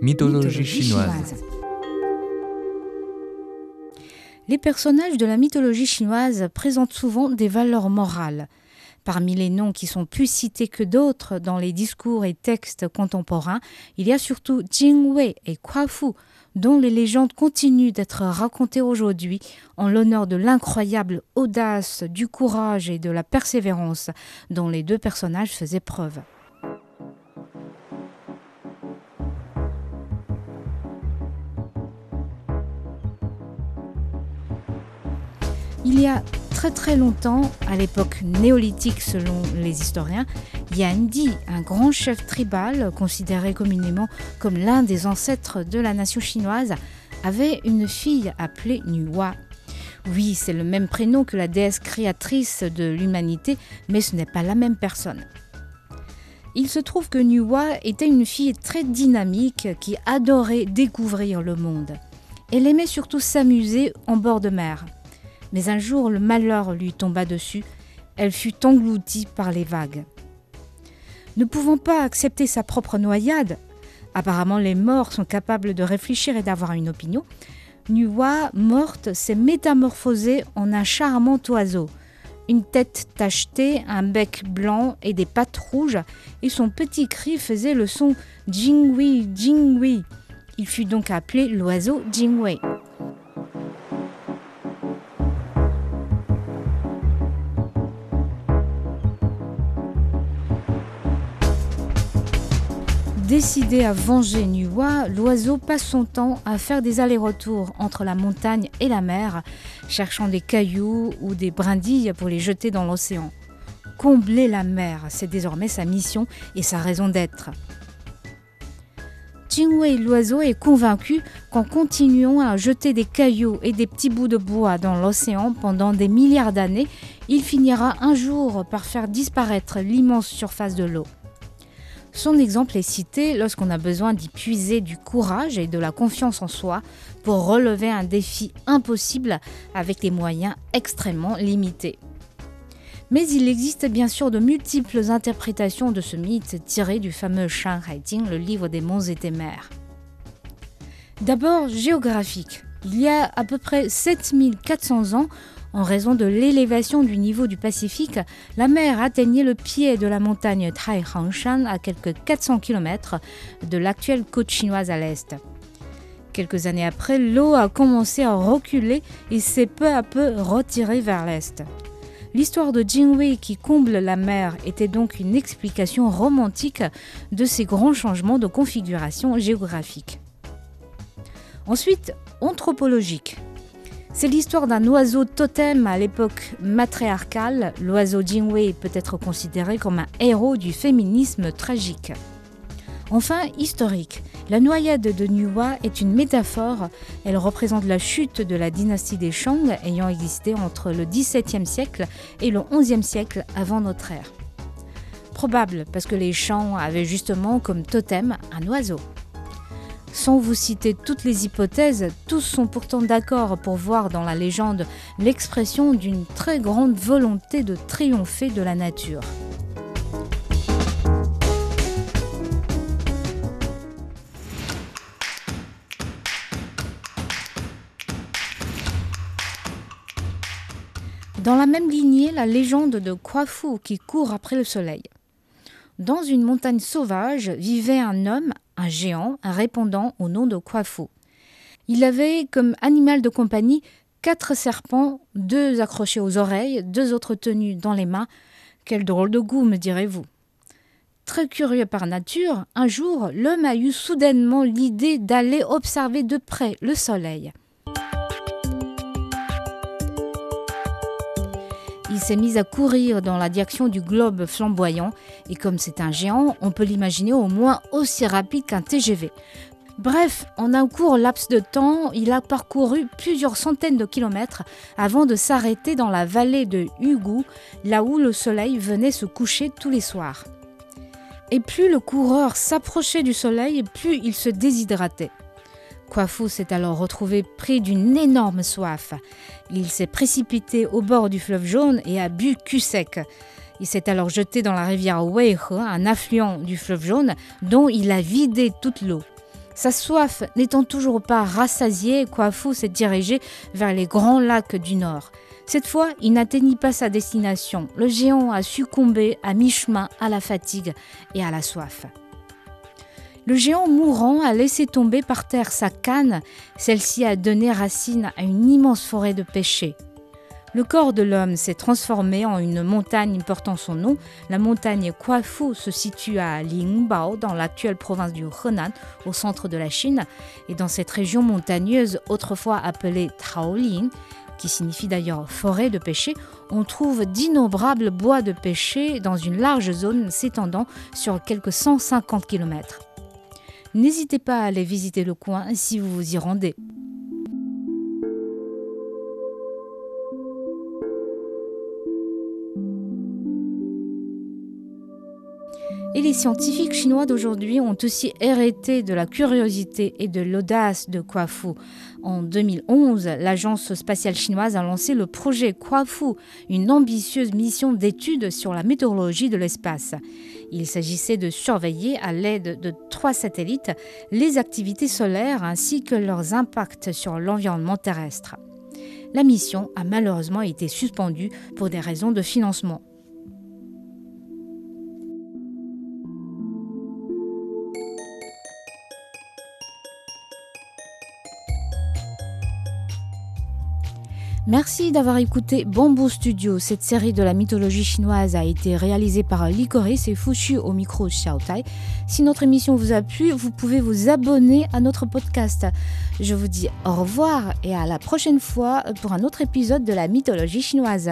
Mythologie chinoise. Les personnages de la mythologie chinoise présentent souvent des valeurs morales. Parmi les noms qui sont plus cités que d'autres dans les discours et textes contemporains, il y a surtout Jing Wei et Kuo dont les légendes continuent d'être racontées aujourd'hui en l'honneur de l'incroyable audace, du courage et de la persévérance dont les deux personnages faisaient preuve. Très très longtemps, à l'époque néolithique selon les historiens, Di, un grand chef tribal considéré communément comme l'un des ancêtres de la nation chinoise, avait une fille appelée Nuwa. Oui, c'est le même prénom que la déesse créatrice de l'humanité, mais ce n'est pas la même personne. Il se trouve que Nuwa était une fille très dynamique qui adorait découvrir le monde. Elle aimait surtout s'amuser en bord de mer. Mais un jour, le malheur lui tomba dessus. Elle fut engloutie par les vagues. Ne pouvant pas accepter sa propre noyade, apparemment les morts sont capables de réfléchir et d'avoir une opinion, Nuwa, morte, s'est métamorphosée en un charmant oiseau. Une tête tachetée, un bec blanc et des pattes rouges, et son petit cri faisait le son Jingwei, Jingwei. Il fut donc appelé l'oiseau Jingwei. Décidé à venger Nuwa, l'oiseau passe son temps à faire des allers-retours entre la montagne et la mer, cherchant des cailloux ou des brindilles pour les jeter dans l'océan. Combler la mer, c'est désormais sa mission et sa raison d'être. Jingwei l'oiseau est convaincu qu'en continuant à jeter des cailloux et des petits bouts de bois dans l'océan pendant des milliards d'années, il finira un jour par faire disparaître l'immense surface de l'eau. Son exemple est cité lorsqu'on a besoin d'y puiser du courage et de la confiance en soi pour relever un défi impossible avec des moyens extrêmement limités. Mais il existe bien sûr de multiples interprétations de ce mythe tiré du fameux Shan Haijing, le livre des monts et des mers. D'abord géographique. Il y a à peu près 7400 ans, en raison de l'élévation du niveau du Pacifique, la mer atteignait le pied de la montagne Taihangshan à quelques 400 km de l'actuelle côte chinoise à l'est. Quelques années après, l'eau a commencé à reculer et s'est peu à peu retirée vers l'est. L'histoire de Jingwei qui comble la mer était donc une explication romantique de ces grands changements de configuration géographique. Ensuite, anthropologique. C'est l'histoire d'un oiseau totem à l'époque matriarcale. L'oiseau Jingwei peut être considéré comme un héros du féminisme tragique. Enfin, historique. La noyade de Nuwa est une métaphore. Elle représente la chute de la dynastie des Shang ayant existé entre le XVIIe siècle et le XIe siècle avant notre ère. Probable parce que les Shang avaient justement comme totem un oiseau. Sans vous citer toutes les hypothèses, tous sont pourtant d'accord pour voir dans la légende l'expression d'une très grande volonté de triompher de la nature. Dans la même lignée, la légende de Kwafu qui court après le soleil. Dans une montagne sauvage vivait un homme un géant répondant au nom de Kwafu. Il avait comme animal de compagnie quatre serpents, deux accrochés aux oreilles, deux autres tenus dans les mains. Quel drôle de goût, me direz-vous. Très curieux par nature, un jour, l'homme a eu soudainement l'idée d'aller observer de près le soleil. Il s'est mis à courir dans la direction du globe flamboyant, et comme c'est un géant, on peut l'imaginer au moins aussi rapide qu'un TGV. Bref, en un court laps de temps, il a parcouru plusieurs centaines de kilomètres avant de s'arrêter dans la vallée de Hugu, là où le soleil venait se coucher tous les soirs. Et plus le coureur s'approchait du soleil, plus il se déshydratait. Kwafu s'est alors retrouvé pris d'une énorme soif. Il s'est précipité au bord du fleuve jaune et a bu cul sec. Il s'est alors jeté dans la rivière Weihe, un affluent du fleuve jaune, dont il a vidé toute l'eau. Sa soif n'étant toujours pas rassasiée, Kwafu s'est dirigé vers les grands lacs du nord. Cette fois, il n'atteignit pas sa destination. Le géant a succombé à mi-chemin à la fatigue et à la soif. Le géant mourant a laissé tomber par terre sa canne, celle-ci a donné racine à une immense forêt de pêchers. Le corps de l'homme s'est transformé en une montagne portant son nom. La montagne Kuafu se situe à Lingbao, dans l'actuelle province du Henan, au centre de la Chine. Et dans cette région montagneuse, autrefois appelée Taolin, qui signifie d'ailleurs forêt de pêcher, on trouve d'innombrables bois de pêcher dans une large zone s'étendant sur quelques 150 km. N'hésitez pas à aller visiter le coin si vous vous y rendez. Et les scientifiques chinois d'aujourd'hui ont aussi hérité de la curiosité et de l'audace de Kuafu. En 2011, l'agence spatiale chinoise a lancé le projet Kuafu, une ambitieuse mission d'étude sur la météorologie de l'espace. Il s'agissait de surveiller à l'aide de trois satellites les activités solaires ainsi que leurs impacts sur l'environnement terrestre. La mission a malheureusement été suspendue pour des raisons de financement. Merci d'avoir écouté Bamboo Studio. Cette série de la mythologie chinoise a été réalisée par Licorice et Fushu au micro Xiaotai. Si notre émission vous a plu, vous pouvez vous abonner à notre podcast. Je vous dis au revoir et à la prochaine fois pour un autre épisode de la mythologie chinoise.